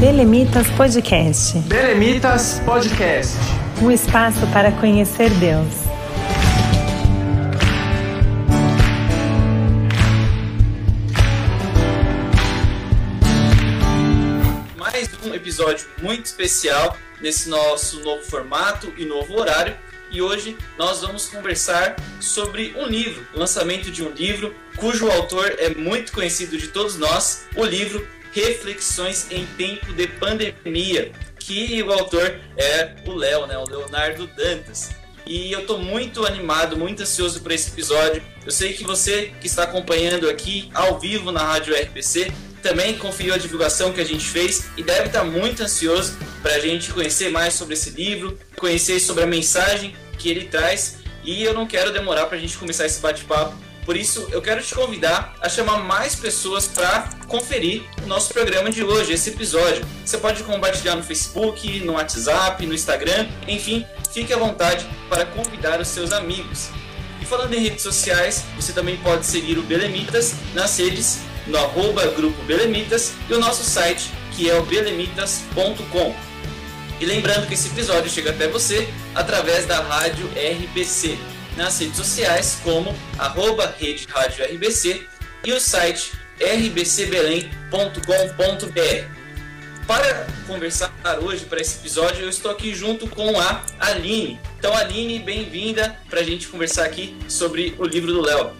Belemitas Podcast. Belemitas Podcast. Um espaço para conhecer Deus. Mais um episódio muito especial nesse nosso novo formato e novo horário. E hoje nós vamos conversar sobre um livro, o lançamento de um livro cujo autor é muito conhecido de todos nós, o livro Reflexões em Tempo de Pandemia, que o autor é o Léo, né, o Leonardo Dantas. E eu estou muito animado, muito ansioso por esse episódio. Eu sei que você que está acompanhando aqui ao vivo na Rádio RPC também conferiu a divulgação que a gente fez e deve estar muito ansioso para a gente conhecer mais sobre esse livro, conhecer sobre a mensagem que ele traz. E eu não quero demorar para a gente começar esse bate-papo. Por isso, eu quero te convidar a chamar mais pessoas para conferir o nosso programa de hoje, esse episódio. Você pode compartilhar no Facebook, no WhatsApp, no Instagram, enfim, fique à vontade para convidar os seus amigos. E falando em redes sociais, você também pode seguir o Belemitas nas redes no arroba Grupo Belemitas e o nosso site, que é o belemitas.com. E lembrando que esse episódio chega até você através da rádio RBC, nas redes sociais como arroba Rede Rádio RBC e o site rbcbelém.com.br. Para conversar hoje, para esse episódio, eu estou aqui junto com a Aline. Então, Aline, bem-vinda para a gente conversar aqui sobre o livro do Léo.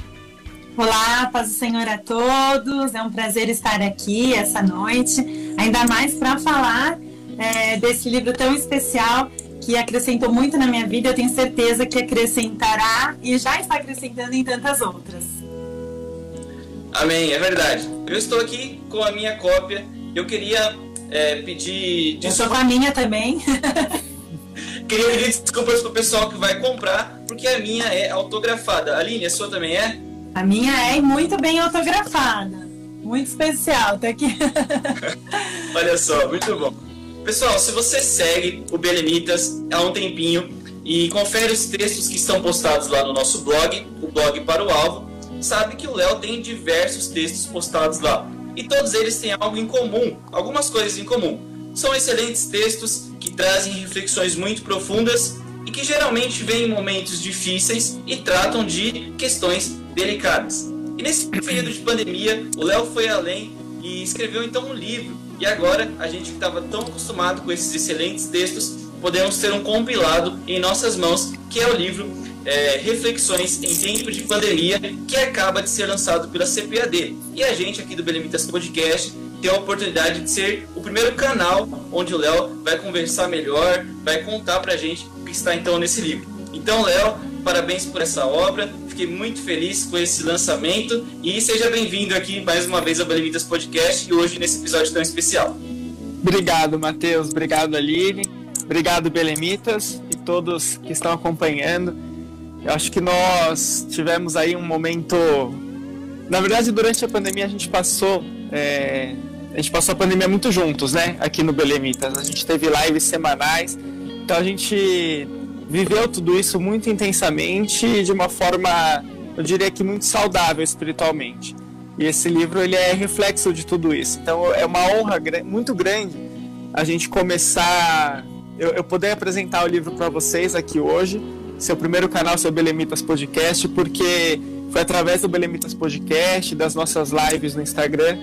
Olá, paz do Senhor a todos. É um prazer estar aqui essa noite, ainda mais para falar é, desse livro tão especial que acrescentou muito na minha vida. Eu tenho certeza que acrescentará e já está acrescentando em tantas outras. Amém, é verdade. Eu estou aqui com a minha cópia. Eu queria é, pedir. Eu estou com a minha também. queria pedir desculpas pro pessoal que vai comprar, porque a minha é autografada. Aline, a sua também é? A minha é muito bem autografada. Muito especial, tá aqui. Olha só, muito bom. Pessoal, se você segue o Belemitas há um tempinho e confere os textos que estão postados lá no nosso blog, o blog para o alvo, sabe que o Léo tem diversos textos postados lá. E todos eles têm algo em comum, algumas coisas em comum. São excelentes textos que trazem reflexões muito profundas e que geralmente vêm em momentos difíceis e tratam de questões delicadas. E nesse período de pandemia, o Léo foi além e escreveu então um livro. E agora, a gente que estava tão acostumado com esses excelentes textos, podemos ter um compilado em nossas mãos, que é o livro é, Reflexões em Tempo de Pandemia, que acaba de ser lançado pela CPAD. E a gente aqui do Belemitas Podcast tem a oportunidade de ser o primeiro canal onde o Léo vai conversar melhor, vai contar pra gente o que está então nesse livro. Então, Léo, parabéns por essa obra. Fiquei muito feliz com esse lançamento e seja bem-vindo aqui mais uma vez ao Belemitas Podcast e hoje nesse episódio tão especial. Obrigado, Matheus. Obrigado, Aline. Obrigado, Belemitas e todos que estão acompanhando. Eu acho que nós tivemos aí um momento. Na verdade, durante a pandemia a gente passou. É... A gente passou a pandemia muito juntos, né? Aqui no Belemitas. A gente teve lives semanais. Então a gente viveu tudo isso muito intensamente e de uma forma, eu diria que muito saudável espiritualmente. E esse livro ele é reflexo de tudo isso. Então é uma honra muito grande a gente começar, eu, eu poder apresentar o livro para vocês aqui hoje, seu primeiro canal, seu Belemitas Podcast, porque foi através do Belemitas Podcast, das nossas lives no Instagram,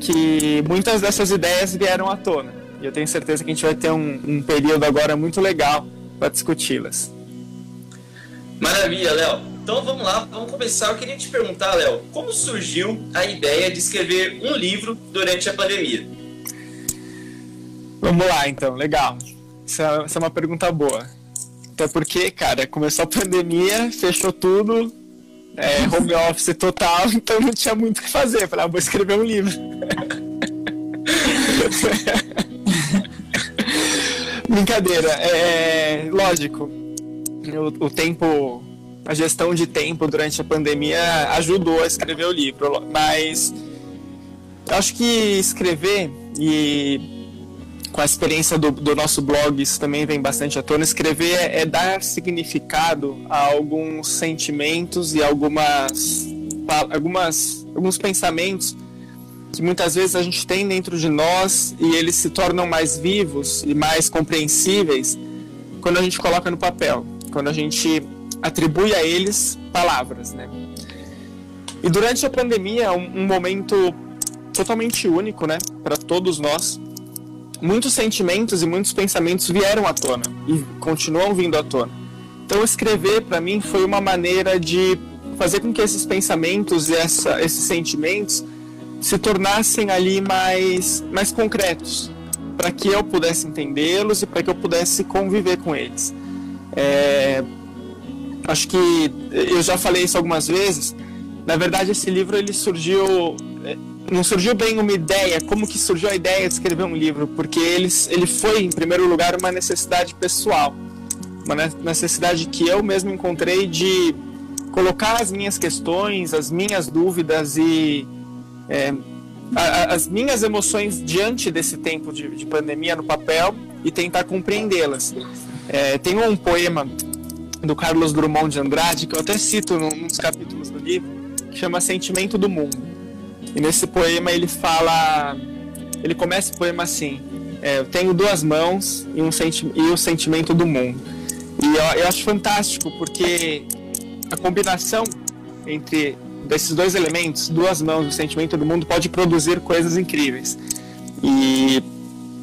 que muitas dessas ideias vieram à tona. E eu tenho certeza que a gente vai ter um, um período agora muito legal para discuti-las. Maravilha, Léo. Então vamos lá, vamos começar. Eu queria te perguntar, Léo, como surgiu a ideia de escrever um livro durante a pandemia? Vamos lá, então, legal. Essa, é, essa é uma pergunta boa. Até porque, cara, começou a pandemia, fechou tudo, é, home office total, então não tinha muito o que fazer. Falei, ah, vou escrever um livro. Brincadeira, é, é lógico. O, o, tempo, a gestão de tempo durante a pandemia ajudou a escrever o livro, mas acho que escrever e com a experiência do, do, nosso blog isso também vem bastante à tona. Escrever é, é dar significado a alguns sentimentos e algumas, algumas alguns pensamentos que muitas vezes a gente tem dentro de nós e eles se tornam mais vivos e mais compreensíveis quando a gente coloca no papel, quando a gente atribui a eles palavras, né? E durante a pandemia, um, um momento totalmente único, né, para todos nós, muitos sentimentos e muitos pensamentos vieram à tona e continuam vindo à tona. Então, escrever para mim foi uma maneira de fazer com que esses pensamentos e essa, esses sentimentos se tornassem ali mais, mais concretos, para que eu pudesse entendê-los e para que eu pudesse conviver com eles. É, acho que eu já falei isso algumas vezes. Na verdade, esse livro ele surgiu é, não surgiu bem uma ideia, como que surgiu a ideia de escrever um livro, porque ele, ele foi, em primeiro lugar, uma necessidade pessoal, uma necessidade que eu mesmo encontrei de colocar as minhas questões, as minhas dúvidas e é, a, as minhas emoções diante desse tempo de, de pandemia no papel e tentar compreendê-las. É, tem um poema do Carlos Drummond de Andrade que eu até cito num dos capítulos do livro que chama Sentimento do Mundo. E nesse poema ele fala, ele começa o poema assim: é, eu tenho duas mãos e um senti e o sentimento do mundo. E eu, eu acho fantástico porque a combinação entre desses dois elementos, duas mãos, o sentimento do mundo, pode produzir coisas incríveis. E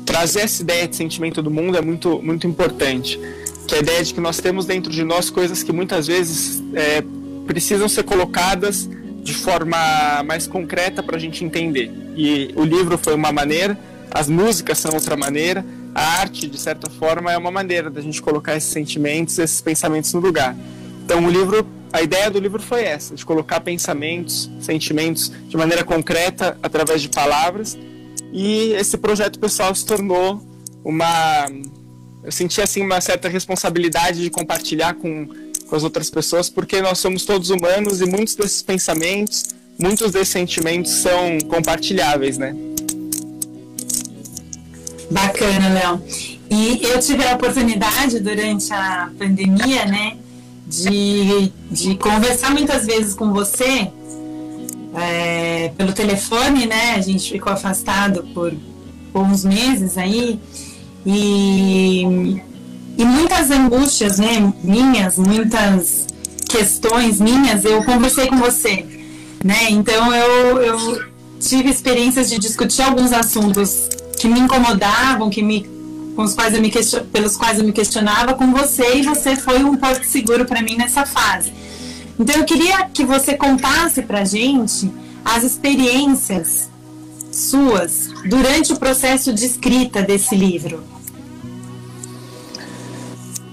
trazer essa ideia de sentimento do mundo é muito, muito importante. Que é a ideia de que nós temos dentro de nós coisas que muitas vezes é, precisam ser colocadas de forma mais concreta para a gente entender. E o livro foi uma maneira, as músicas são outra maneira, a arte, de certa forma, é uma maneira da gente colocar esses sentimentos, esses pensamentos no lugar. Então, o livro a ideia do livro foi essa, de colocar pensamentos, sentimentos de maneira concreta através de palavras. E esse projeto pessoal se tornou uma eu senti assim uma certa responsabilidade de compartilhar com, com as outras pessoas, porque nós somos todos humanos e muitos desses pensamentos, muitos desses sentimentos são compartilháveis, né? Bacana, Léo. E eu tive a oportunidade durante a pandemia, né, de, de conversar muitas vezes com você é, pelo telefone, né? A gente ficou afastado por, por uns meses aí e, e muitas angústias, né? Minhas, muitas questões minhas, eu conversei com você, né? Então eu, eu tive experiências de discutir alguns assuntos que me incomodavam, que me com os quais eu me question... pelos quais eu me questionava com você e você foi um porto seguro para mim nessa fase. Então eu queria que você contasse para gente as experiências suas durante o processo de escrita desse livro.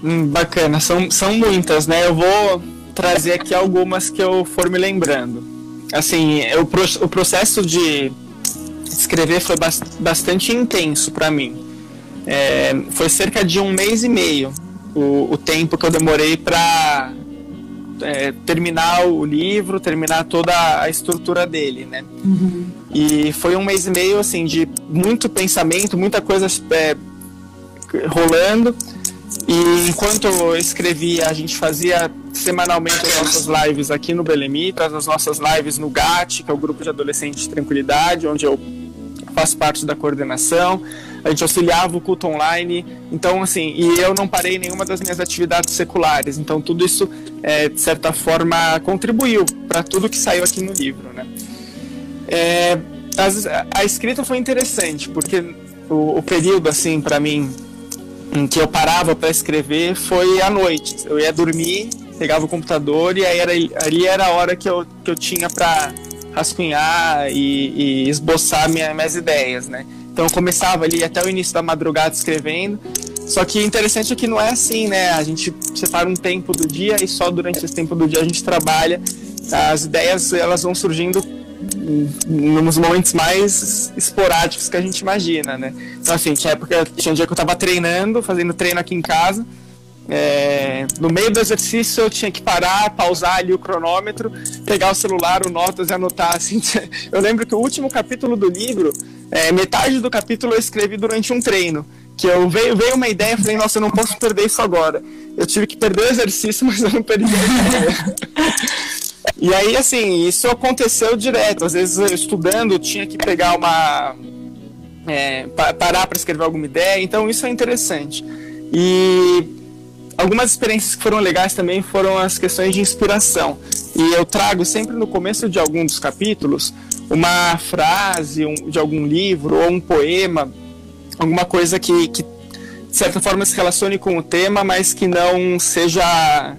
Hum, bacana, são, são muitas, né? Eu vou trazer aqui algumas que eu for me lembrando. Assim, eu, o processo de escrever foi bastante intenso para mim é, foi cerca de um mês e meio o, o tempo que eu demorei para é, terminar o livro, terminar toda a estrutura dele, né? Uhum. E foi um mês e meio assim de muito pensamento, muita coisa é, rolando. E enquanto eu escrevia, a gente fazia semanalmente as nossas lives aqui no Belemitas, as nossas lives no GAT, que é o grupo de adolescentes de tranquilidade, onde eu faço parte da coordenação a gente auxiliava o culto online. Então, assim, e eu não parei nenhuma das minhas atividades seculares. Então, tudo isso, é, de certa forma, contribuiu para tudo que saiu aqui no livro, né? É, a, a escrita foi interessante, porque o, o período, assim, para mim, em que eu parava para escrever foi à noite. Eu ia dormir, pegava o computador e aí era, ali era a hora que eu, que eu tinha para rascunhar e, e esboçar minha, minhas ideias, né? Então eu começava ali até o início da madrugada escrevendo. Só que interessante é que não é assim, né? A gente separa um tempo do dia e só durante esse tempo do dia a gente trabalha. As ideias elas vão surgindo nos momentos mais esporádicos que a gente imagina, né? Então assim, tinha época, tinha um dia que eu tava treinando, fazendo treino aqui em casa. É, no meio do exercício eu tinha que parar, pausar ali o cronômetro, pegar o celular, o notas e anotar. Assim, eu lembro que o último capítulo do livro é, metade do capítulo eu escrevi durante um treino. Que eu veio, veio uma ideia e falei, nossa, eu não posso perder isso agora. Eu tive que perder o exercício, mas eu não perdi a ideia. E aí, assim, isso aconteceu direto. Às vezes, eu, estudando, eu tinha que pegar uma. É, parar para escrever alguma ideia, então isso é interessante. E algumas experiências que foram legais também foram as questões de inspiração. E eu trago sempre no começo de algum dos capítulos uma frase um, de algum livro ou um poema, alguma coisa que, que de certa forma se relacione com o tema, mas que não seja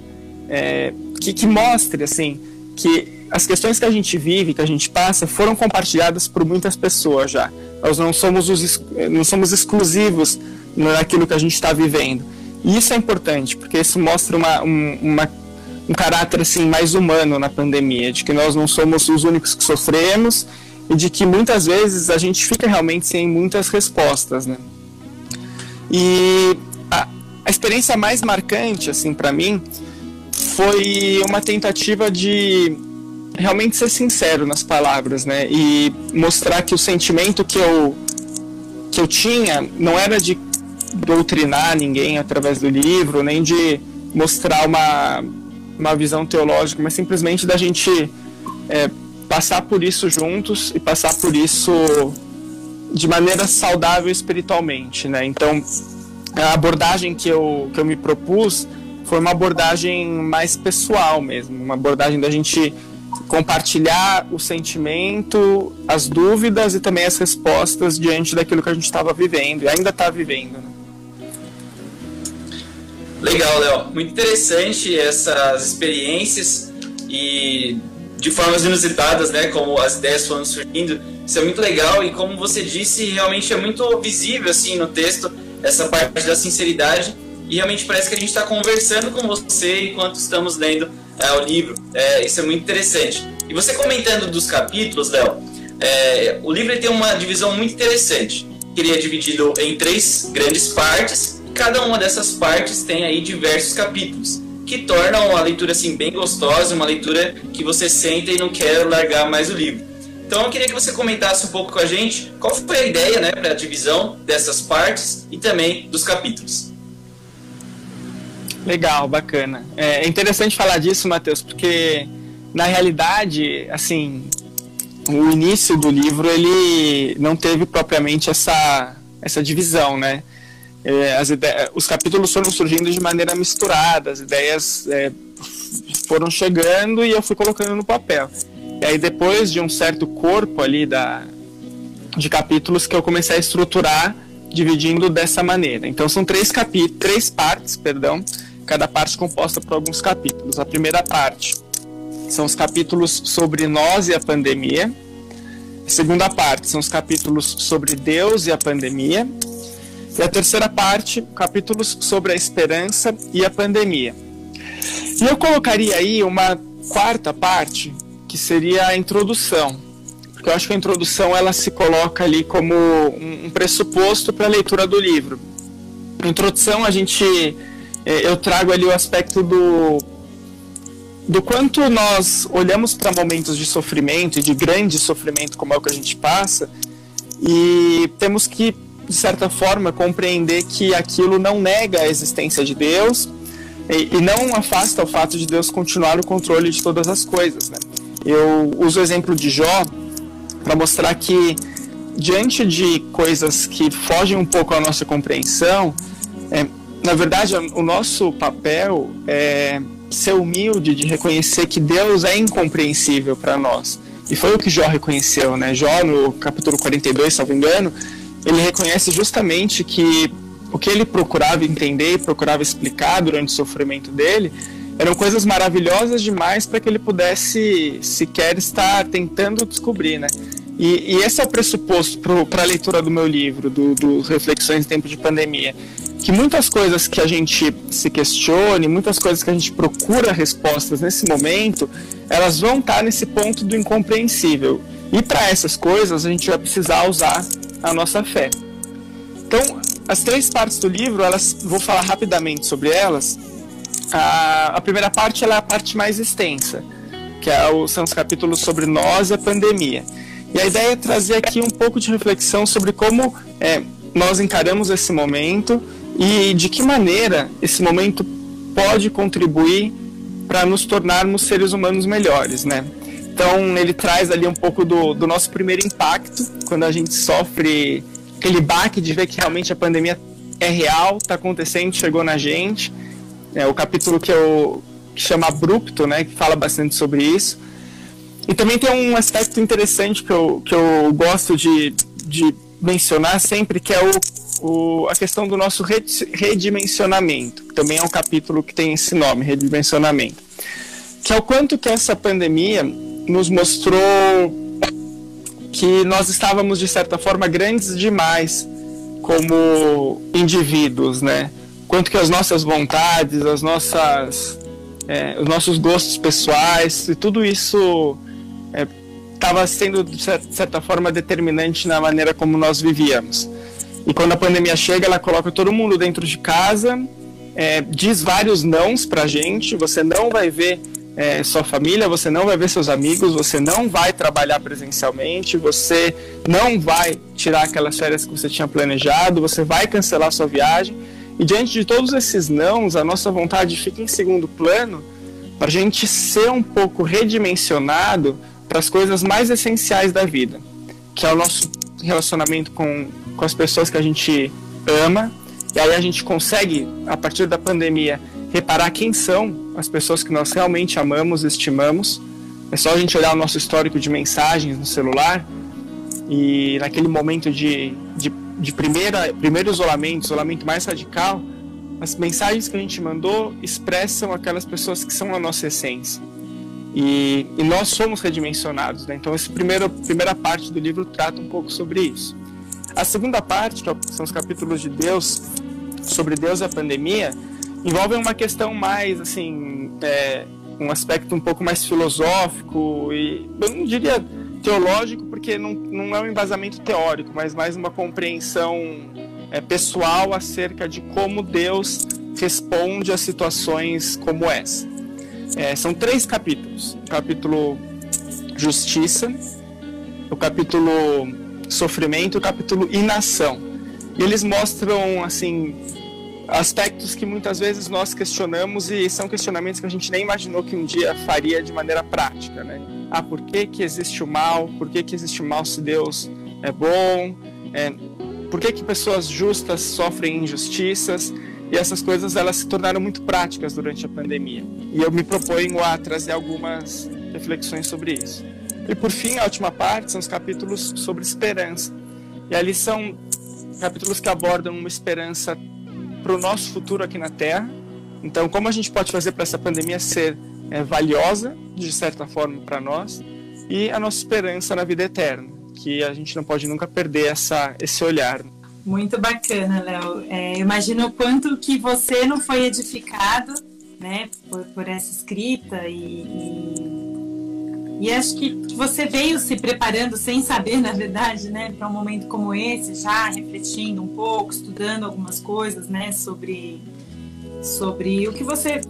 é, que, que mostre assim que as questões que a gente vive, que a gente passa, foram compartilhadas por muitas pessoas já. Nós não somos os não somos exclusivos naquilo que a gente está vivendo. E isso é importante, porque isso mostra uma, um, uma, um caráter assim mais humano na pandemia, de que nós não somos os únicos que sofremos e de que muitas vezes a gente fica realmente sem muitas respostas, né? E a, a experiência mais marcante assim para mim foi uma tentativa de realmente ser sincero nas palavras, né? E mostrar que o sentimento que eu que eu tinha não era de doutrinar ninguém através do livro, nem de mostrar uma, uma visão teológica, mas simplesmente da gente é, passar por isso juntos e passar por isso de maneira saudável espiritualmente, né? Então, a abordagem que eu, que eu me propus foi uma abordagem mais pessoal mesmo, uma abordagem da gente compartilhar o sentimento, as dúvidas e também as respostas diante daquilo que a gente estava vivendo e ainda está vivendo. Né? Legal, Léo. Muito interessante essas experiências e de formas inusitadas, né? Como as ideias foram surgindo. Isso é muito legal e como você disse, realmente é muito visível assim no texto essa parte da sinceridade e realmente parece que a gente está conversando com você enquanto estamos lendo é, o livro. É, isso é muito interessante. E você comentando dos capítulos, Léo, é, o livro tem uma divisão muito interessante. Ele é dividido em três grandes partes Cada uma dessas partes tem aí diversos capítulos, que tornam a leitura assim bem gostosa, uma leitura que você senta e não quer largar mais o livro. Então eu queria que você comentasse um pouco com a gente qual foi a ideia né, para a divisão dessas partes e também dos capítulos. Legal, bacana. É interessante falar disso, Matheus, porque na realidade, assim, o início do livro ele não teve propriamente essa, essa divisão, né? É, as ideias, os capítulos foram surgindo de maneira misturada, as ideias é, foram chegando e eu fui colocando no papel. E aí depois de um certo corpo ali da, de capítulos que eu comecei a estruturar dividindo dessa maneira. Então são três capítulos, três partes, perdão, cada parte composta por alguns capítulos. A primeira parte são os capítulos sobre nós e a pandemia. A segunda parte são os capítulos sobre Deus e a pandemia. E a terceira parte, capítulos sobre a esperança e a pandemia. E eu colocaria aí uma quarta parte, que seria a introdução. Porque eu acho que a introdução ela se coloca ali como um pressuposto para a leitura do livro. Na introdução a gente é, eu trago ali o aspecto do do quanto nós olhamos para momentos de sofrimento e de grande sofrimento como é o que a gente passa e temos que de certa forma, compreender que aquilo não nega a existência de Deus e, e não afasta o fato de Deus continuar no controle de todas as coisas. Né? Eu uso o exemplo de Jó para mostrar que, diante de coisas que fogem um pouco à nossa compreensão, é, na verdade, o nosso papel é ser humilde de reconhecer que Deus é incompreensível para nós. E foi o que Jó reconheceu, né? Jó, no capítulo 42, se não me engano, ele reconhece justamente que o que ele procurava entender e procurava explicar durante o sofrimento dele eram coisas maravilhosas demais para que ele pudesse sequer estar tentando descobrir, né? E, e esse é o pressuposto para a leitura do meu livro, do, do Reflexões em Tempo de Pandemia. Que muitas coisas que a gente se questione, muitas coisas que a gente procura respostas nesse momento, elas vão estar nesse ponto do incompreensível. E para essas coisas a gente vai precisar usar a nossa fé. Então, as três partes do livro, elas vou falar rapidamente sobre elas. A, a primeira parte é a parte mais extensa, que é o, são os capítulos sobre nós e a pandemia. E a ideia é trazer aqui um pouco de reflexão sobre como é, nós encaramos esse momento e de que maneira esse momento pode contribuir para nos tornarmos seres humanos melhores, né? Então ele traz ali um pouco do, do nosso primeiro impacto, quando a gente sofre aquele baque de ver que realmente a pandemia é real, está acontecendo, chegou na gente. É o capítulo que eu que chama Abrupto, né, que fala bastante sobre isso. E também tem um aspecto interessante que eu, que eu gosto de, de mencionar sempre, que é o, o, a questão do nosso redimensionamento. Também é um capítulo que tem esse nome, redimensionamento. Que é o quanto que essa pandemia nos mostrou que nós estávamos, de certa forma, grandes demais como indivíduos, né? Quanto que as nossas vontades, as nossas, é, os nossos gostos pessoais, e tudo isso estava é, sendo, de certa forma, determinante na maneira como nós vivíamos. E quando a pandemia chega, ela coloca todo mundo dentro de casa, é, diz vários nãos pra gente, você não vai ver é, sua família, você não vai ver seus amigos, você não vai trabalhar presencialmente, você não vai tirar aquelas férias que você tinha planejado, você vai cancelar sua viagem. E diante de todos esses nãos, a nossa vontade fica em segundo plano para a gente ser um pouco redimensionado para as coisas mais essenciais da vida, que é o nosso relacionamento com, com as pessoas que a gente ama. E aí a gente consegue, a partir da pandemia, reparar quem são as pessoas que nós realmente amamos, estimamos. É só a gente olhar o nosso histórico de mensagens no celular e naquele momento de, de, de primeira, primeiro isolamento, isolamento mais radical, as mensagens que a gente mandou expressam aquelas pessoas que são a nossa essência. E, e nós somos redimensionados, né? Então, essa primeira, primeira parte do livro trata um pouco sobre isso. A segunda parte, que são os capítulos de Deus, sobre Deus e a pandemia, envolvem uma questão mais, assim, é, um aspecto um pouco mais filosófico e, eu não diria teológico, porque não, não é um embasamento teórico, mas mais uma compreensão é, pessoal acerca de como Deus responde a situações como essa. É, são três capítulos: o capítulo Justiça, o capítulo Sofrimento e o capítulo Inação. E eles mostram, assim, aspectos que muitas vezes nós questionamos e são questionamentos que a gente nem imaginou que um dia faria de maneira prática, né? Ah, por que, que existe o mal? Por que, que existe o mal se Deus é bom? É, por que, que pessoas justas sofrem injustiças? E essas coisas elas se tornaram muito práticas durante a pandemia. E eu me proponho a trazer algumas reflexões sobre isso. E por fim, a última parte são os capítulos sobre esperança. E ali são capítulos que abordam uma esperança para o nosso futuro aqui na Terra. Então, como a gente pode fazer para essa pandemia ser é, valiosa, de certa forma, para nós, e a nossa esperança na vida eterna, que a gente não pode nunca perder essa, esse olhar. Muito bacana, Léo. É, imagino o quanto que você não foi edificado, né, por, por essa escrita e, e, acho que você veio se preparando sem saber, na verdade, né, para um momento como esse, já refletindo um pouco, estudando algumas coisas, né, sobre sobre o que você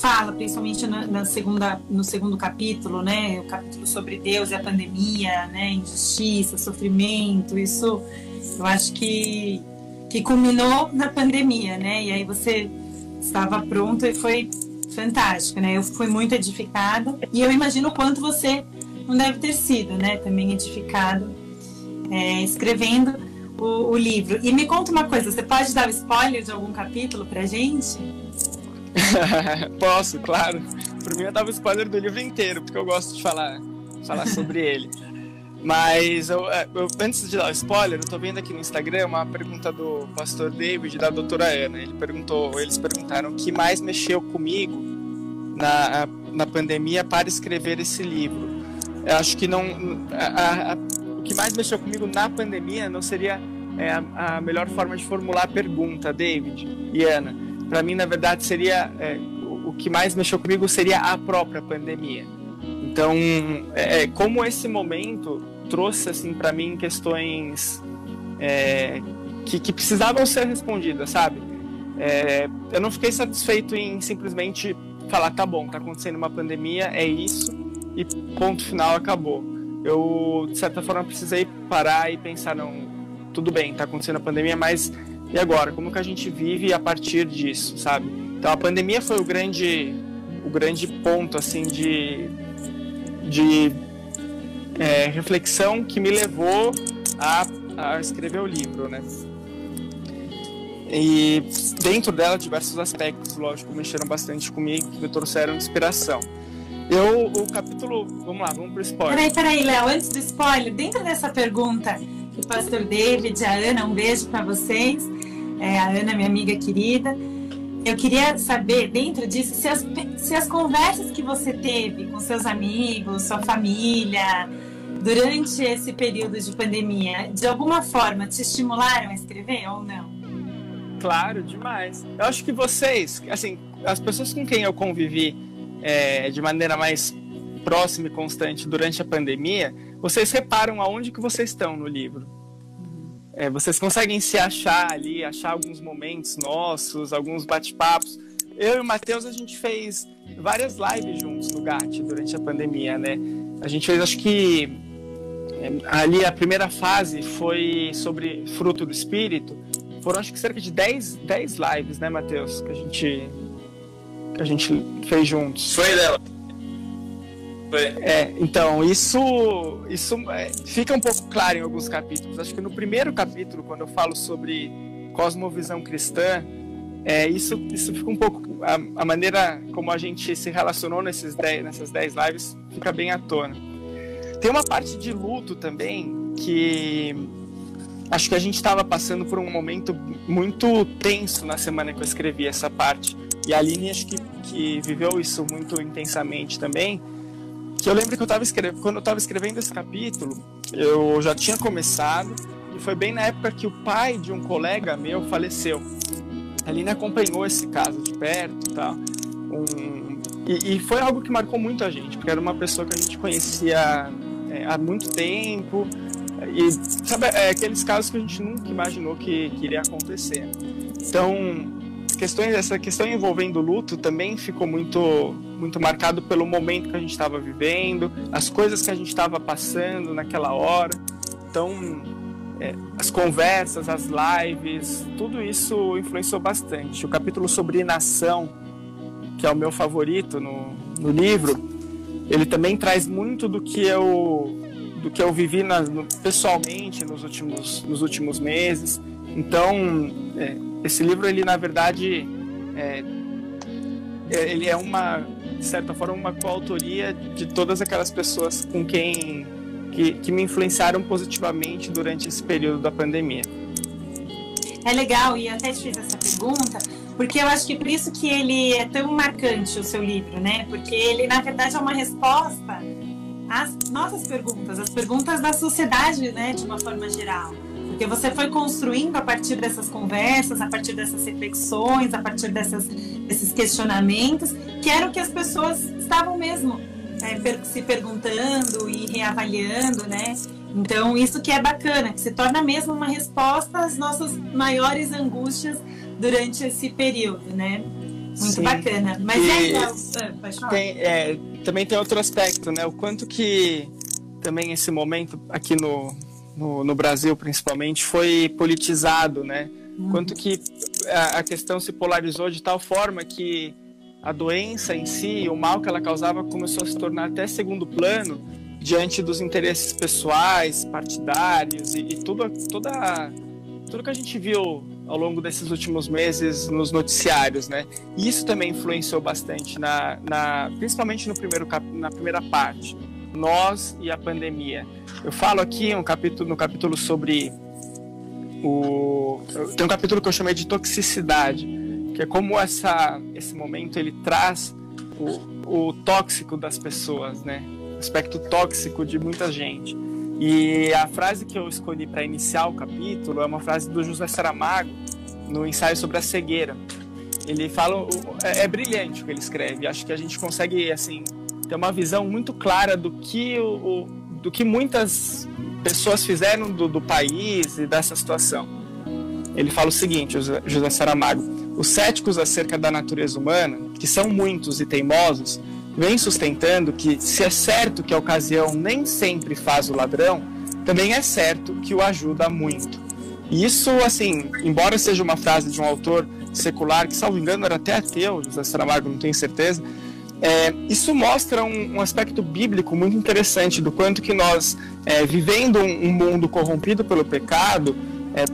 fala, principalmente na, na, segunda, no segundo capítulo, né? O capítulo sobre Deus e a pandemia, né? Injustiça, sofrimento, isso eu acho que, que culminou na pandemia, né? E aí você estava pronto e foi fantástico, né? Eu fui muito edificada e eu imagino o quanto você não deve ter sido, né? Também edificado é, escrevendo o, o, livro. E me conta uma coisa, você pode dar o spoiler de algum capítulo pra gente? Posso, claro. Por mim eu dava spoiler do livro inteiro, porque eu gosto de falar, falar sobre ele. Mas eu, é, eu, antes de dar o spoiler, eu tô vendo aqui no Instagram uma pergunta do pastor David da doutora Ana. Ele perguntou, eles perguntaram o que mais mexeu comigo na, na pandemia para escrever esse livro. Eu acho que não. A, a, o que mais mexeu comigo na pandemia não seria é, a, a, melhor forma de formular a pergunta, David e Ana. Para mim, na verdade, seria. É, o, o que mais mexeu comigo seria a própria pandemia então, é, é, como esse momento trouxe assim para mim questões é, que, que, precisavam ser respondidas, sabe? É, eu não fiquei satisfeito em simplesmente falar, tá bom, tá acontecendo uma pandemia, é isso e ponto final acabou. Eu de certa forma precisei parar e pensar, não, tudo bem, tá acontecendo a pandemia, mas e agora? Como que a gente vive a partir disso, sabe? Então a pandemia foi o grande o grande ponto assim de, de é, reflexão que me levou a, a escrever o livro, né? E dentro dela, diversos aspectos, lógico, mexeram bastante comigo, que me trouxeram inspiração. Eu, o capítulo. Vamos lá, vamos pro spoiler. Peraí, peraí, Léo, antes do spoiler, dentro dessa pergunta do pastor David, a Ana, um beijo para vocês. É, a Ana, minha amiga querida. Eu queria saber, dentro disso, se as, se as conversas que você teve com seus amigos, sua família, durante esse período de pandemia, de alguma forma te estimularam a escrever ou não? Claro, demais. Eu acho que vocês, assim, as pessoas com quem eu convivi é, de maneira mais próxima e constante durante a pandemia, vocês reparam aonde que vocês estão no livro. É, vocês conseguem se achar ali, achar alguns momentos nossos, alguns bate-papos. Eu e o Matheus, a gente fez várias lives juntos no GAT durante a pandemia, né? A gente fez, acho que ali a primeira fase foi sobre fruto do espírito. Foram acho que cerca de 10, 10 lives, né, Matheus? Que a gente que a gente fez juntos. Foi dela. Foi. É, então, isso, isso é, fica um pouco claro em alguns capítulos. Acho que no primeiro capítulo, quando eu falo sobre cosmovisão cristã, é, isso, isso fica um pouco. A, a maneira como a gente se relacionou nesses dez, nessas 10 lives fica bem à tona. Tem uma parte de luto também que acho que a gente estava passando por um momento muito tenso na semana que eu escrevi essa parte. E a Aline acho que, que viveu isso muito intensamente também. Que eu lembro que eu estava escrevendo, quando eu estava escrevendo esse capítulo, eu já tinha começado e foi bem na época que o pai de um colega meu faleceu. A Aline acompanhou esse caso de perto, tá? Um, e, e, foi algo que marcou muito a gente, porque era uma pessoa que a gente conhecia é, há muito tempo e sabe é, aqueles casos que a gente nunca imaginou que, que iria acontecer. Então questões, essa questão envolvendo luto também ficou muito, muito marcado pelo momento que a gente estava vivendo, as coisas que a gente estava passando naquela hora. Então, é, as conversas, as lives, tudo isso influenciou bastante. O capítulo sobre inação, que é o meu favorito no, no livro, ele também traz muito do que eu do que eu vivi na, no, pessoalmente nos últimos, nos últimos meses. Então, é, esse livro, ele na verdade, é, é, ele é uma, de certa forma, uma coautoria de todas aquelas pessoas com quem que, que me influenciaram positivamente durante esse período da pandemia. É legal, e até te fiz essa pergunta, porque eu acho que por isso que ele é tão marcante o seu livro, né? Porque ele, na verdade, é uma resposta às nossas perguntas, as perguntas da sociedade, né, de uma forma geral. Porque você foi construindo a partir dessas conversas, a partir dessas reflexões, a partir dessas, desses questionamentos, que eram que as pessoas estavam mesmo é, se perguntando e reavaliando, né? Então, isso que é bacana, que se torna mesmo uma resposta às nossas maiores angústias durante esse período, né? Muito Sim. bacana. Mas e é, ah, tem, é, também tem outro aspecto, né? O quanto que também esse momento aqui no, no, no Brasil principalmente, foi politizado, né? Uhum. Quanto que a, a questão se polarizou de tal forma que a doença em si, o mal que ela causava, começou a se tornar até segundo plano diante dos interesses pessoais, partidários e, e tudo, toda, tudo que a gente viu ao longo desses últimos meses nos noticiários, né? E isso também influenciou bastante, na, na, principalmente no primeiro cap, na primeira parte, nós e a pandemia. Eu falo aqui um capítulo, no capítulo sobre o tem um capítulo que eu chamei de toxicidade, que é como essa esse momento ele traz o, o tóxico das pessoas, né? O aspecto tóxico de muita gente. E a frase que eu escolhi para iniciar o capítulo é uma frase do José Saramago no ensaio sobre a cegueira. Ele fala é, é brilhante o que ele escreve. Acho que a gente consegue assim ter uma visão muito clara do que o, o do que muitas pessoas fizeram do, do país e dessa situação. Ele fala o seguinte, José Saramago: os céticos acerca da natureza humana, que são muitos e teimosos, vêm sustentando que, se é certo que a ocasião nem sempre faz o ladrão, também é certo que o ajuda muito. E isso, assim, embora seja uma frase de um autor secular, que, salvo engano, era até ateu, José Saramago, não tenho certeza, É, isso mostra um, um, aspecto bíblico muito interessante do quanto que nós, é, vivendo um, um, mundo corrompido pelo pecado, é,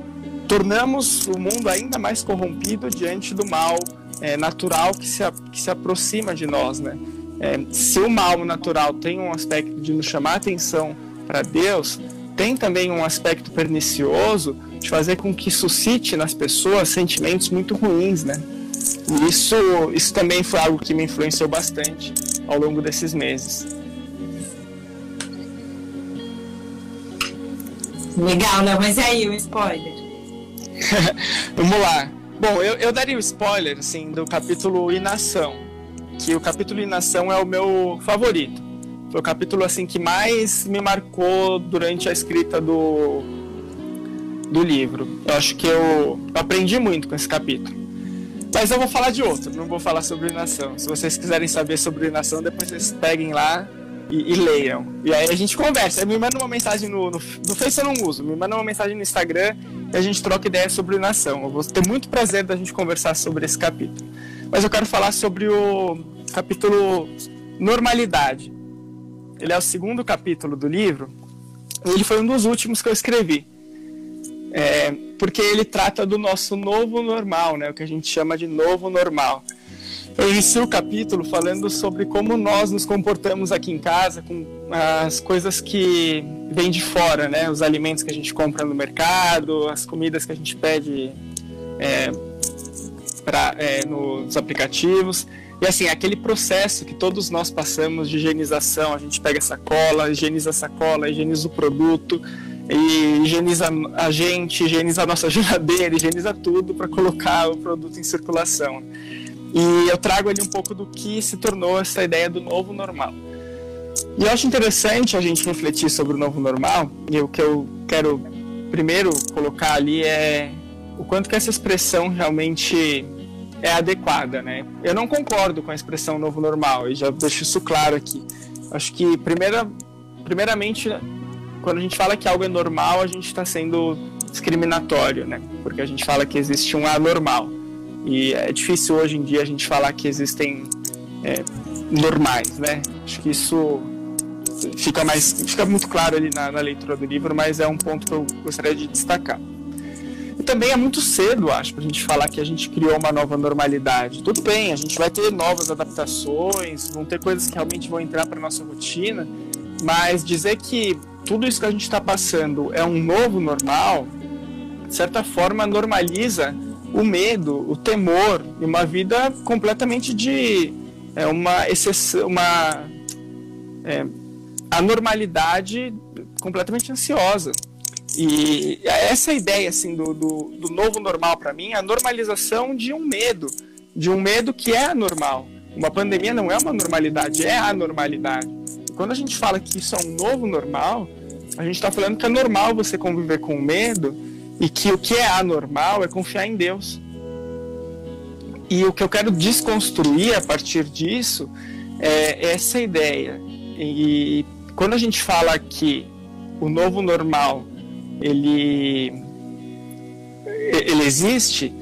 tornamos o mundo ainda mais corrompido diante do mal é, natural que se, que se aproxima de nós, né? É, se o mal natural tem um aspecto de nos chamar atenção para Deus, tem também um aspecto pernicioso de fazer com que suscite nas pessoas sentimentos muito ruins, né? E isso, isso também foi algo que me influenciou bastante ao longo desses meses. Legal, Léo, mas e aí, o um spoiler? Vamos lá. Bom, eu, eu daria o um spoiler, assim, do capítulo Inação, que o capítulo Inação é o meu favorito. Foi o capítulo, assim, que mais me marcou durante a escrita do, do livro. Eu acho que eu aprendi muito com esse capítulo. Mas eu vou falar de outro, não vou falar sobre nação. Se vocês quiserem saber sobre nação, depois vocês peguem lá e, e leiam. E aí a gente conversa. Me manda uma mensagem no, no, no Face eu não uso, me manda uma mensagem no Instagram e a gente troca ideias sobre nação. Eu vou ter muito prazer da gente conversar sobre esse capítulo. Mas eu quero falar sobre o capítulo Normalidade. Ele é o segundo capítulo do livro e ele foi um dos últimos que eu escrevi. É, porque ele trata do nosso novo normal, né? O que a gente chama de novo normal. Eu inicio o capítulo falando sobre como nós nos comportamos aqui em casa com as coisas que vêm de fora, né? Os alimentos que a gente compra no mercado, as comidas que a gente pede é, pra, é, nos aplicativos. E assim, aquele processo que todos nós passamos de higienização, a gente pega a sacola, higieniza a sacola, higieniza o produto, e higieniza a gente, higieniza a nossa geladeira, higieniza tudo para colocar o produto em circulação. E eu trago ali um pouco do que se tornou essa ideia do novo normal. E eu acho interessante a gente refletir sobre o novo normal, e o que eu quero primeiro colocar ali é o quanto que essa expressão realmente é adequada, né? Eu não concordo com a expressão novo normal, e já deixo isso claro aqui. Acho que primeira, primeiramente quando a gente fala que algo é normal, a gente está sendo discriminatório, né? Porque a gente fala que existe um anormal. E é difícil hoje em dia a gente falar que existem é, normais, né? Acho que isso fica mais fica muito claro ali na, na, leitura do livro, mas é um ponto que eu gostaria de destacar. Também é muito cedo, acho, para a gente falar que a gente criou uma nova normalidade. Tudo bem, a gente vai ter novas adaptações, vão ter coisas que realmente vão entrar para nossa rotina, mas dizer que tudo isso que a gente está passando é um novo normal, de certa forma normaliza o medo, o temor e uma vida completamente de é, uma exceção, uma é, anormalidade completamente ansiosa. E essa ideia assim do, do, do novo normal para mim é a normalização de um medo, de um medo que é anormal. Uma pandemia não é uma normalidade, é a normalidade. Quando a gente fala que isso é um novo normal, a gente está falando que é normal você conviver com medo e que o que é anormal é confiar em Deus. E o que eu quero desconstruir a partir disso é essa ideia. E quando a gente fala que o novo normal ele ele existe,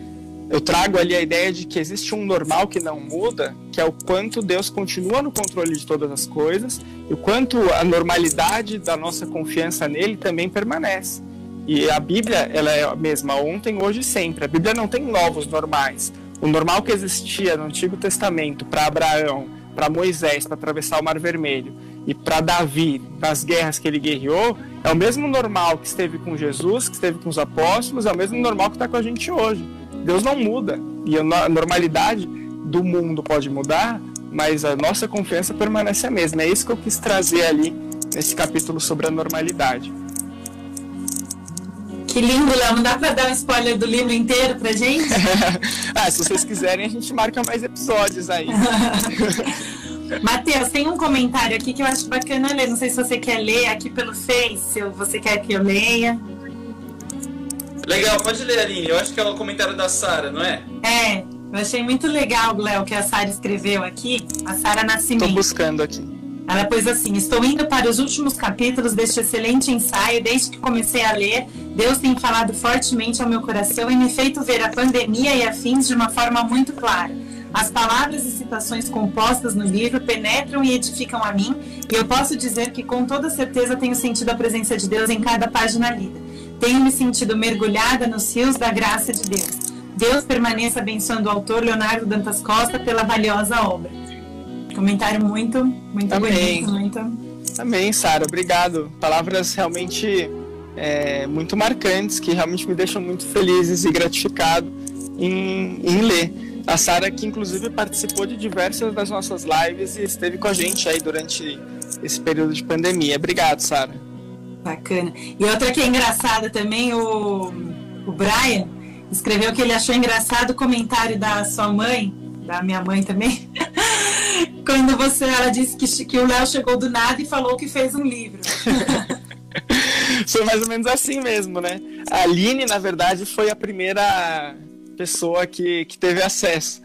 eu trago ali a ideia de que existe um normal que não muda, que é o quanto Deus continua no controle de todas as coisas e o quanto a normalidade da nossa confiança nele também permanece. E a Bíblia, ela é a mesma ontem, hoje e sempre. A Bíblia não tem novos normais. O normal que existia no Antigo Testamento para Abraão, para Moisés, para atravessar o Mar Vermelho, e para Davi, nas guerras que ele guerreou, é o mesmo normal que esteve com Jesus, que esteve com os apóstolos, é o mesmo normal que está com a gente hoje. Deus não muda. E a normalidade do mundo pode mudar, mas a nossa confiança permanece a mesma. É isso que eu quis trazer ali nesse capítulo sobre a normalidade. Que lindo, Léo. Não dá para dar um spoiler do livro inteiro pra gente? ah, se vocês quiserem, a gente marca mais episódios aí. Matheus, tem um comentário aqui que eu acho bacana ler. Não sei se você quer ler aqui pelo Face ou você quer que eu leia. Legal, pode ler, Aline. Eu acho que é o comentário da Sara, não é? É, eu achei muito legal, Léo, que a Sara escreveu aqui. A Sara Nascimento. Estou buscando aqui. Ela pôs assim: Estou indo para os últimos capítulos deste excelente ensaio. Desde que comecei a ler, Deus tem falado fortemente ao meu coração e me feito ver a pandemia e afins de uma forma muito clara. As palavras e citações compostas no livro penetram e edificam a mim, e eu posso dizer que com toda certeza tenho sentido a presença de Deus em cada página lida. Tenho me sentido mergulhada nos rios da graça de Deus. Deus permaneça abençoando o autor Leonardo Dantas Costa pela valiosa obra. Comentário muito, muito Amém. bonito, muito. Amém, Sara. Obrigado. Palavras realmente é, muito marcantes que realmente me deixam muito felizes e gratificado em, em ler. A Sara, que inclusive participou de diversas das nossas lives e esteve com a gente aí durante esse período de pandemia. Obrigado, Sara. Bacana. E outra que é engraçada também, o, o Brian escreveu que ele achou engraçado o comentário da sua mãe, da minha mãe também, quando você, ela disse que, que o Léo chegou do nada e falou que fez um livro. foi mais ou menos assim mesmo, né? A Aline, na verdade, foi a primeira pessoa que, que teve acesso.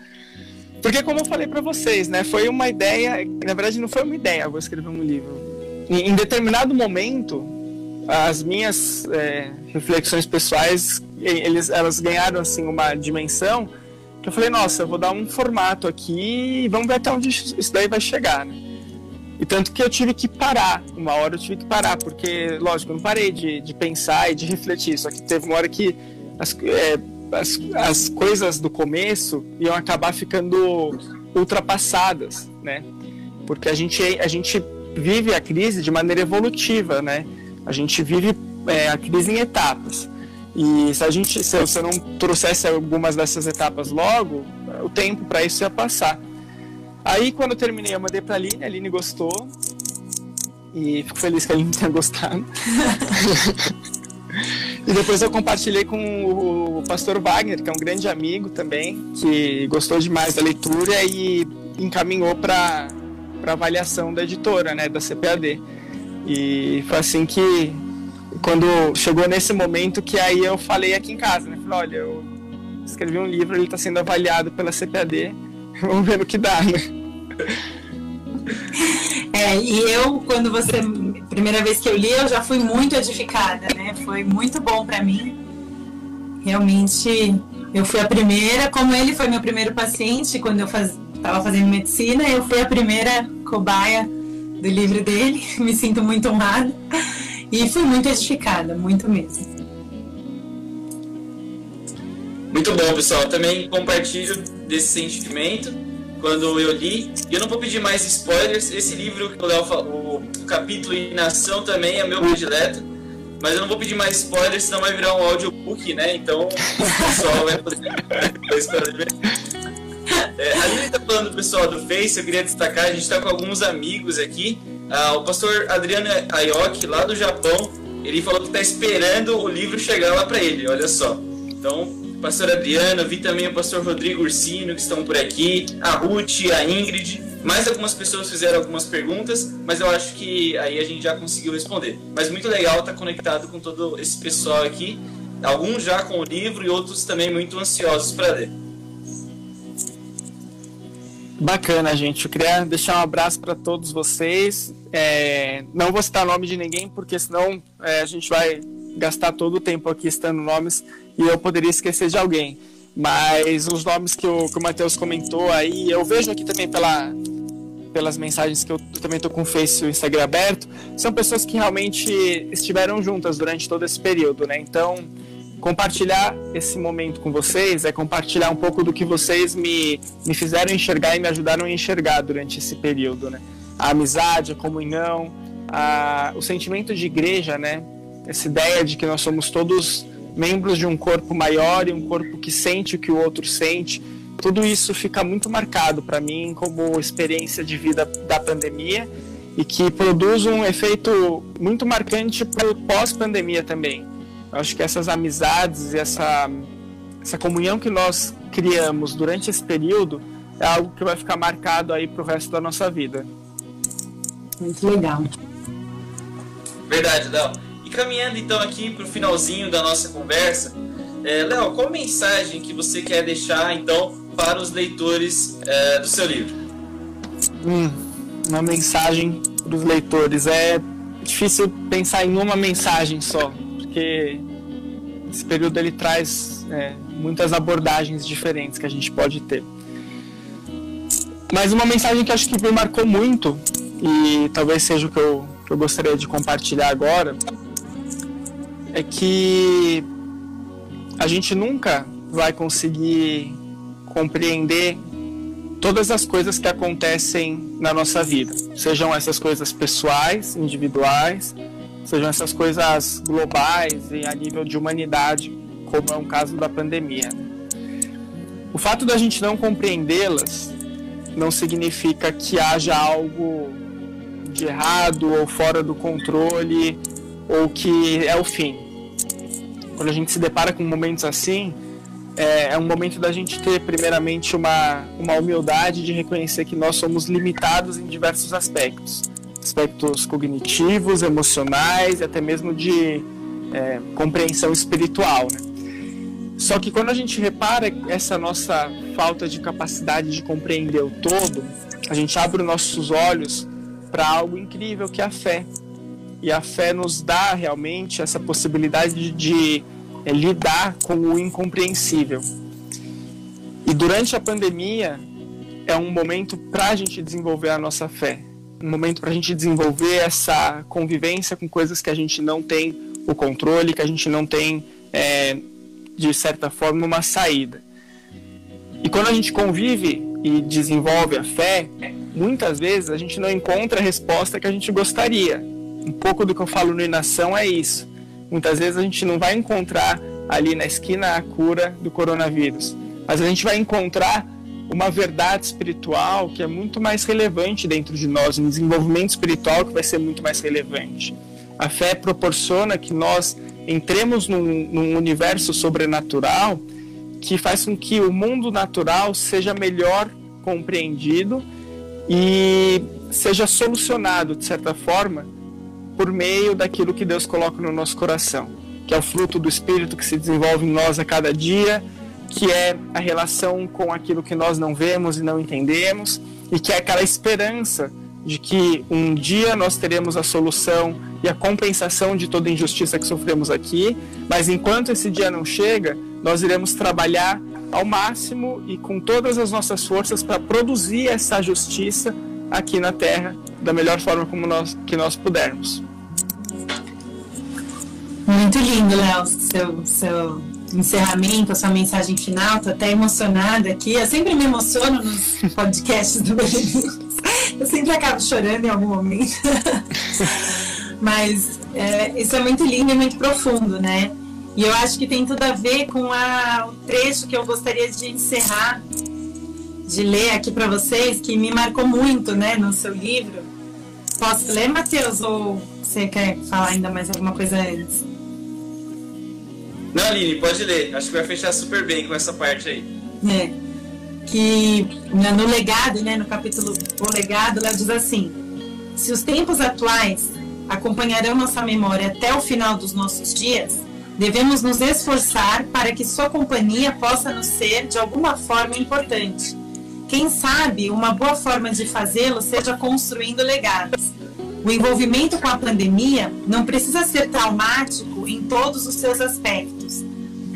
Porque, como eu falei para vocês, né? Foi uma ideia. Na verdade, não foi uma ideia, vou escrever um livro. Em, em determinado momento, as minhas é, reflexões pessoais, eles, elas ganharam assim uma dimensão que eu falei, nossa, eu vou dar um formato aqui e vamos ver até onde isso daí vai chegar, né? E tanto que eu tive que parar, uma hora eu tive que parar, porque, lógico, eu não parei de, de pensar e de refletir, só que teve uma hora que as, é, as, as coisas do começo iam acabar ficando ultrapassadas, né? Porque a gente, a gente vive a crise de maneira evolutiva, né? A gente vive é, a crise em etapas. E se a gente, se você não trouxesse algumas dessas etapas logo, o tempo para isso ia passar. Aí, quando eu terminei, eu mandei pra Aline, a Aline gostou. E fico feliz que a Aline tenha gostado. e depois eu compartilhei com o pastor Wagner, que é um grande amigo também, que gostou demais da leitura e encaminhou para avaliação da editora, né, da CPAD. E foi assim que, quando chegou nesse momento, que aí eu falei aqui em casa, né, falei, olha, eu escrevi um livro, ele está sendo avaliado pela CPAD, vamos ver no que dá, né? É, e eu, quando você, primeira vez que eu li, eu já fui muito edificada, né? Foi muito bom para mim. Realmente, eu fui a primeira, como ele foi meu primeiro paciente quando eu estava faz, fazendo medicina, eu fui a primeira cobaia do livro dele. Me sinto muito honrada e fui muito edificada, muito mesmo. Muito bom, pessoal. Também compartilho desse sentimento quando eu li. E eu não vou pedir mais spoilers. Esse livro que o Léo falou, o capítulo Inação também é meu predileto. Mas eu não vou pedir mais spoilers, senão vai virar um audiobook, né? Então o pessoal vai poder. É, a Lili tá falando pessoal do Face, eu queria destacar, a gente está com alguns amigos aqui. Ah, o pastor Adriano Ayoki, lá do Japão, ele falou que está esperando o livro chegar lá para ele, olha só. Então, pastor Adriano, vi também o pastor Rodrigo Ursino que estão por aqui, a Ruth, a Ingrid. Mais algumas pessoas fizeram algumas perguntas, mas eu acho que aí a gente já conseguiu responder. Mas muito legal estar conectado com todo esse pessoal aqui. Alguns já com o livro e outros também muito ansiosos para ler. Bacana, gente. Eu queria deixar um abraço para todos vocês. É, não vou citar nome de ninguém, porque senão é, a gente vai gastar todo o tempo aqui estando nomes e eu poderia esquecer de alguém. Mas os nomes que o, que o Matheus comentou aí, eu vejo aqui também pela, pelas mensagens que eu também estou com o Face e o Instagram aberto, são pessoas que realmente estiveram juntas durante todo esse período, né? Então, compartilhar esse momento com vocês é compartilhar um pouco do que vocês me, me fizeram enxergar e me ajudaram a enxergar durante esse período, né? A amizade, a comunhão, a, o sentimento de igreja, né? Essa ideia de que nós somos todos membros de um corpo maior e um corpo que sente o que o outro sente. Tudo isso fica muito marcado para mim como experiência de vida da pandemia e que produz um efeito muito marcante para o pós-pandemia também. Eu acho que essas amizades e essa, essa comunhão que nós criamos durante esse período é algo que vai ficar marcado aí para o resto da nossa vida. Muito legal. Verdade, Léo caminhando então aqui para o finalzinho da nossa conversa, é, Léo, qual mensagem que você quer deixar então para os leitores é, do seu livro? Hum, uma mensagem para os leitores é difícil pensar em uma mensagem só, porque esse período ele traz é, muitas abordagens diferentes que a gente pode ter. Mas uma mensagem que acho que me marcou muito, e talvez seja o que eu, que eu gostaria de compartilhar agora, é que a gente nunca vai conseguir compreender todas as coisas que acontecem na nossa vida, sejam essas coisas pessoais, individuais, sejam essas coisas globais e a nível de humanidade, como é o caso da pandemia. O fato da gente não compreendê-las não significa que haja algo de errado ou fora do controle ou que é o fim. Quando a gente se depara com momentos assim, é, é, um momento da gente ter, primeiramente, uma, uma humildade de reconhecer que nós somos limitados em diversos aspectos aspectos cognitivos, emocionais até mesmo de é, compreensão espiritual. Né? Só que quando a gente repara essa nossa falta de capacidade de compreender o todo, a gente abre os nossos olhos para algo incrível que é a fé. E a fé nos dá realmente essa possibilidade de, é, lidar com o incompreensível. E durante a pandemia é um momento para a gente desenvolver a nossa fé, um momento para a gente desenvolver essa convivência com coisas que a gente não tem o controle, que a gente não tem, é, de certa forma, uma saída. E quando a gente convive e desenvolve a fé, muitas vezes a gente não encontra a resposta que a gente gostaria. Um pouco do que eu falo no Inação é isso. Muitas vezes a gente não vai encontrar ali na esquina a cura do coronavírus, mas a gente vai encontrar uma verdade espiritual que é muito mais relevante dentro de nós, um desenvolvimento espiritual que vai ser muito mais relevante. A fé proporciona que nós entremos num, num universo sobrenatural que faz com que o mundo natural seja melhor compreendido e seja solucionado, de certa forma, por meio daquilo que Deus coloca no nosso coração, que é o fruto do Espírito que se desenvolve em nós a cada dia, que é a relação com aquilo que nós não vemos e não entendemos, e que é aquela esperança de que um dia nós teremos a solução e a compensação de toda injustiça que sofremos aqui, mas enquanto esse dia não chega, nós iremos trabalhar ao máximo e com todas as nossas forças para produzir essa justiça aqui na Terra da melhor forma como nós, que nós pudermos. Muito lindo, Léo, seu, seu encerramento, a sua mensagem final. Tô até emocionada aqui. Eu sempre me emociono nos podcasts do Berenice. Eu sempre acabo chorando em algum momento. Mas é, isso é muito lindo e muito profundo, né? E eu acho que tem tudo a ver com a, o trecho que eu gostaria de encerrar de ler aqui para vocês, que me marcou muito, né, no seu livro. Posso ler, Matheus, ou você quer falar ainda mais alguma coisa antes? Não, Aline, pode ler. Acho que vai fechar super bem com essa parte aí. É. Que no legado, né, no capítulo O Legado, ela diz assim: Se os tempos atuais acompanharão nossa memória até o final dos nossos dias, devemos nos esforçar para que sua companhia possa nos ser de alguma forma importante quem sabe uma boa forma de fazê-lo seja construindo legados. O envolvimento com a pandemia não precisa ser traumático em todos os seus aspectos.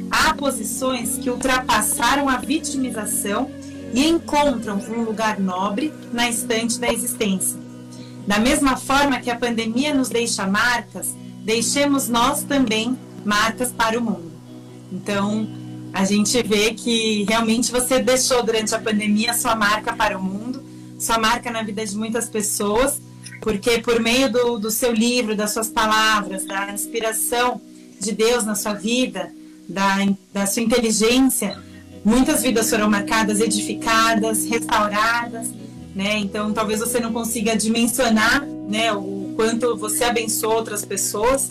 Há posições que ultrapassaram a vitimização e encontram um lugar nobre na estante da existência. Da mesma forma que a pandemia nos deixa marcas, deixemos nós também marcas para o mundo. Então, a gente vê que realmente você deixou durante a pandemia sua marca para o mundo, sua marca na vida de muitas pessoas, porque por meio do, do seu livro, das suas palavras, da inspiração de Deus na sua vida, da, da sua inteligência, muitas vidas foram marcadas, edificadas, restauradas, né? Então talvez você não consiga dimensionar, né, o quanto você abençoou outras pessoas.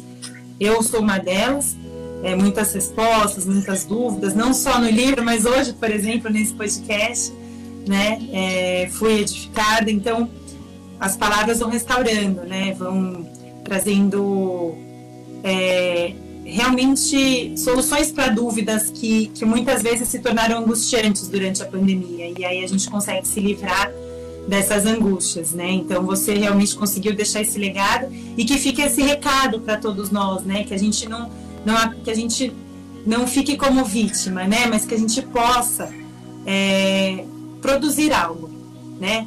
Eu sou uma delas é, muitas respostas, muitas dúvidas, não só no livro, mas hoje, por exemplo, nesse podcast, né, é, fui edificada. Então, as palavras vão restaurando, né, vão trazendo é, realmente soluções para dúvidas que, que muitas vezes se tornaram angustiantes durante a pandemia. E aí a gente consegue se livrar dessas angústias, né? Então você realmente conseguiu deixar esse legado e que fique esse recado para todos nós, né? Que a gente não não, que a gente não fique como vítima, né? Mas que a gente possa é, produzir algo, né?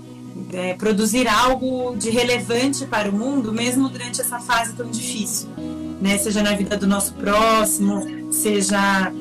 É, produzir algo de relevante para o mundo, mesmo durante essa fase tão difícil, né? Seja na vida do nosso próximo, seja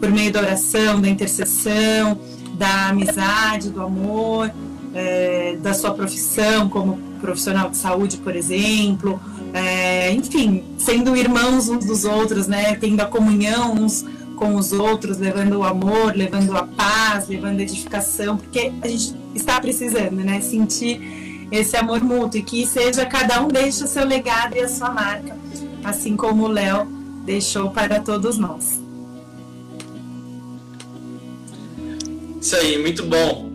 por meio da oração, da intercessão, da amizade, do amor, é, da sua profissão como profissional de saúde, por exemplo, é, enfim, sendo irmãos uns dos outros, né? Tendo a comunhão uns com os outros, levando o amor, levando a paz, levando a edificação, porque a gente está precisando, né? Sentir esse amor mútuo e que seja cada um deixe o seu legado e a sua marca, assim como o Léo deixou para todos nós. Isso aí, muito bom.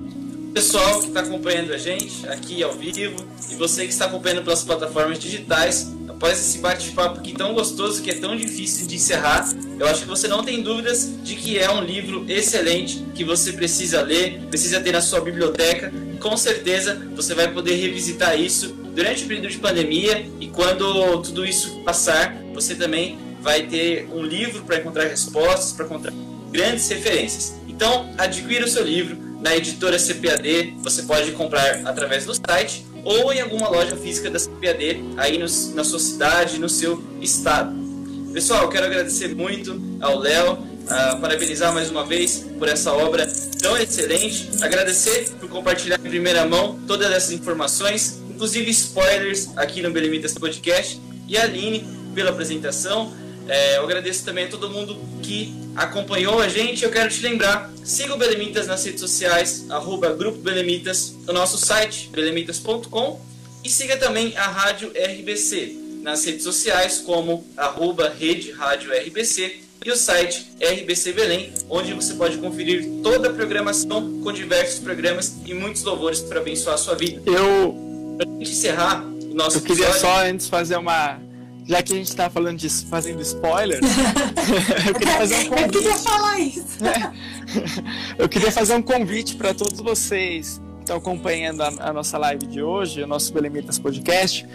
Pessoal que está acompanhando a gente aqui ao vivo e você que está acompanhando pelas plataformas digitais, após esse bate-papo aqui tão gostoso, que é tão difícil de encerrar, eu acho que você não tem dúvidas de que é um livro excelente que você precisa ler, precisa ter na sua biblioteca. Com certeza você vai poder revisitar isso durante o período de pandemia e quando tudo isso passar, você também vai ter um livro para encontrar respostas, para encontrar grandes referências. Então, adquira o seu livro na editora CPAD, você pode comprar através do site ou em alguma loja física da CPAD aí no, na sua cidade, no seu estado. Pessoal, quero agradecer muito ao Léo, parabenizar mais uma vez por essa obra tão excelente, agradecer por compartilhar em primeira mão todas essas informações, inclusive spoilers aqui no Belemitas Podcast, e a Aline pela apresentação. É, eu agradeço também a todo mundo que acompanhou a gente. Eu quero te lembrar, siga o Belemitas nas redes sociais, arroba Grupo Belemitas, o nosso site, belemitas.com, e siga também a Rádio RBC nas redes sociais, como arroba Rede Rádio RBC e o site RBC Belém, onde você pode conferir toda a programação com diversos programas e muitos louvores para abençoar a sua vida. Eu, gente encerrar o nosso eu queria episódio, só antes fazer uma já que a gente está falando de fazendo spoilers, eu queria fazer um Eu queria convite. falar isso. Eu queria fazer um convite para todos vocês que estão acompanhando a, a nossa live de hoje, o nosso Belemitas Podcast,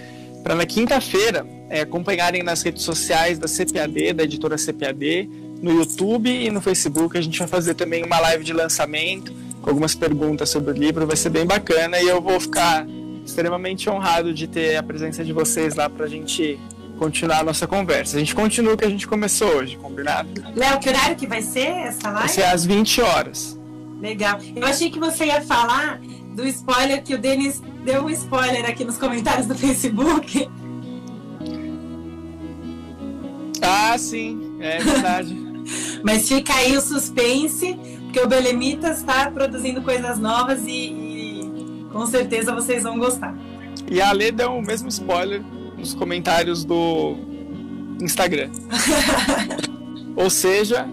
para na quinta-feira é, acompanharem nas redes sociais da CPAD, da editora CPAD, no YouTube e no Facebook. A gente vai fazer também uma live de lançamento com algumas perguntas sobre o livro, vai ser bem bacana e eu vou ficar extremamente honrado de ter a presença de vocês lá para a gente continuar a nossa conversa. A gente continua o que a gente começou hoje, combinado? Léo, que horário que vai ser essa Vai live? ser às 20 horas. Legal. Eu achei que você ia falar do spoiler que o Denis deu um spoiler aqui nos comentários do Facebook. Ah, sim, é verdade. Mas fica aí o suspense, porque o Belemitas está produzindo coisas novas e, e com certeza vocês vão gostar. e a Lê deu o mesmo spoiler nos comentários do Instagram. Ou seja,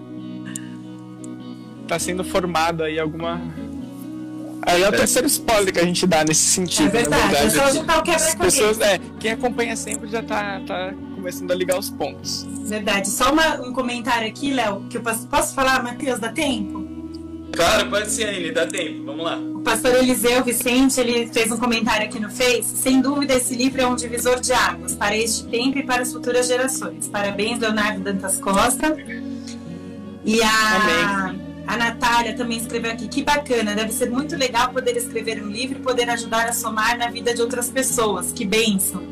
tá sendo formado aí alguma. Aí é o terceiro spoiler que a gente dá nesse sentido. É verdade, na é verdade. só juntar o As pessoas, é, quem acompanha sempre já tá, tá começando a ligar os pontos. Verdade. Só uma- um comentário aqui, Léo, que eu posso, posso falar, Matheus, dá tempo? Claro, pode ser, Aline, dá tempo. Vamos lá. O pastor Eliseu Vicente, ele fez um comentário aqui no Face. Sem dúvida, esse livro é um divisor de águas para este tempo e para as futuras gerações. Parabéns, Leonardo Dantas Costa. E a, a Natália também escreveu aqui. Que bacana, deve ser muito legal poder escrever um livro e poder ajudar a somar na vida de outras pessoas. Que bênção.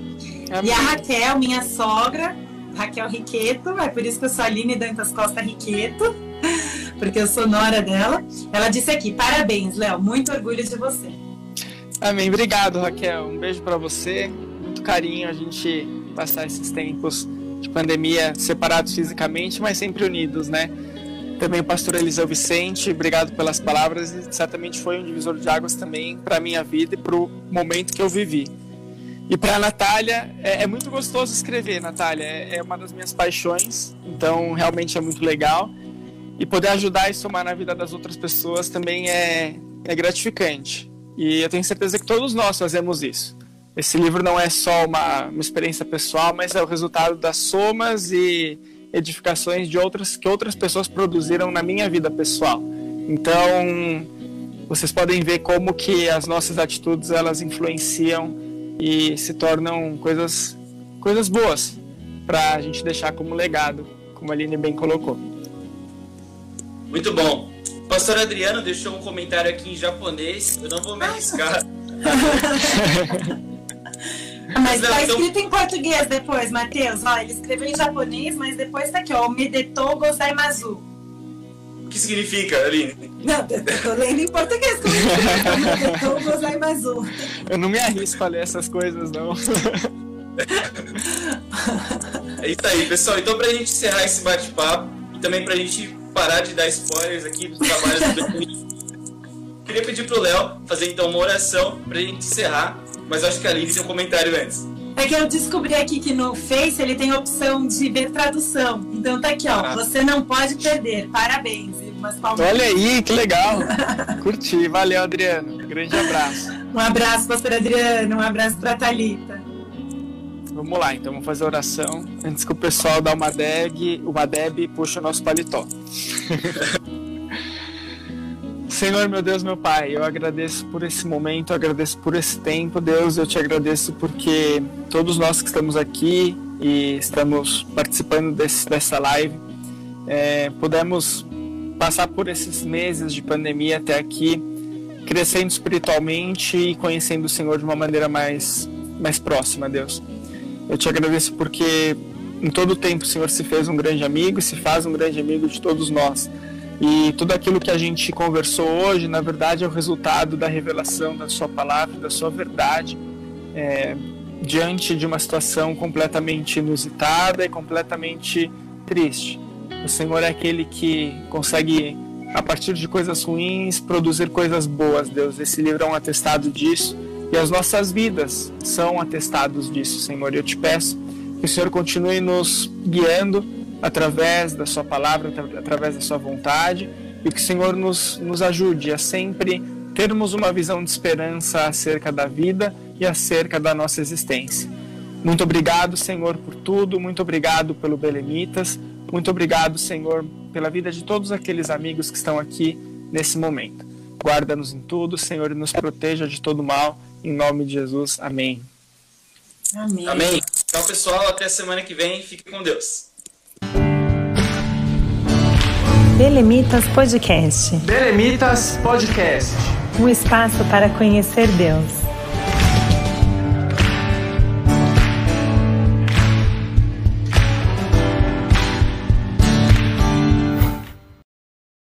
E a Raquel, minha sogra, Raquel Riqueto, é por isso que eu sou a Aline Dantas Costa Riqueto, porque eu sou nora dela. Ela disse aqui: parabéns, Léo, muito orgulho de você. Amém. Obrigado, Raquel. Um beijo pra você. Muito carinho a gente passar esses tempos de pandemia separados fisicamente, mas sempre unidos, né? Também o pastor Eliseu Vicente, obrigado pelas palavras. Certamente foi um divisor de águas também para minha vida e para o momento que eu vivi. E para a Natália, é, é muito gostoso escrever, Natália. É, é uma das minhas paixões, então realmente é muito legal. E poder ajudar e somar na vida das outras pessoas também é, é gratificante. E eu tenho certeza que todos nós fazemos isso. Esse livro não é só uma, uma experiência pessoal, mas é o resultado das somas e edificações de outras que outras pessoas produziram na minha vida pessoal. Então, vocês podem ver como que as nossas atitudes elas influenciam e se tornam coisas coisas boas para a gente deixar como legado, como a Aline bem colocou. Muito bom. O pastor Adriano deixou um comentário aqui em japonês. Eu não vou me arriscar Mas tá escrito em português depois, Matheus. Ó, ele escreveu em japonês, mas depois tá aqui, ó. Medetou gozaimasu. O que significa, Aline? Não, eu tô lendo em português. Como Medetou gozaimasu. Eu não me arrisco a ler essas coisas, não. É isso aí, pessoal. Então, pra gente encerrar esse bate-papo e também pra gente parar de dar spoilers aqui dos trabalhos do queria pedir pro Léo fazer então uma oração pra gente encerrar, mas acho que a Aline tem um comentário antes. É que eu descobri aqui que no Face ele tem a opção de ver tradução. Então tá aqui, ó. Ah. Você não pode perder. Parabéns. Olha aí, que legal. Curti. Valeu, Adriano. Grande abraço. Um abraço, pastor Adriano. Um abraço pra Thalita. Vamos lá, então vamos fazer a oração antes que o pessoal dá uma deg, uma deb e puxa o nosso paletó. Senhor, meu Deus, meu Pai, eu agradeço por esse momento, agradeço por esse tempo, Deus, eu te agradeço porque todos nós que estamos aqui e estamos participando desse, dessa live, é, pudemos passar por esses meses de pandemia até aqui, crescendo espiritualmente e conhecendo o Senhor de uma maneira mais, mais próxima, Deus. Eu te agradeço porque em todo o tempo o Senhor se fez um grande amigo e se faz um grande amigo de todos nós. E tudo aquilo que a gente conversou hoje, na verdade, é o resultado da revelação da Sua palavra, da Sua verdade, é, diante de uma situação completamente inusitada e completamente triste. O Senhor é aquele que consegue, a partir de coisas ruins, produzir coisas boas, Deus. Esse livro é um atestado disso e as nossas vidas são atestados disso, Senhor. Eu te peço que o Senhor continue nos guiando através da Sua palavra, atra- através da Sua vontade, e que o Senhor nos, nos ajude a sempre termos uma visão de esperança acerca da vida e acerca da nossa existência. Muito obrigado, Senhor, por tudo, muito obrigado pelo Belemitas, muito obrigado, Senhor, pela vida de todos aqueles amigos que estão aqui nesse momento. Guarda-nos em tudo, Senhor, e nos proteja de todo mal, em nome de Jesus. Amém. Amém. Amém. Então, pessoal, até semana que vem. Fique com Deus. Belemitas Podcast Belemitas Podcast. um espaço para conhecer Deus.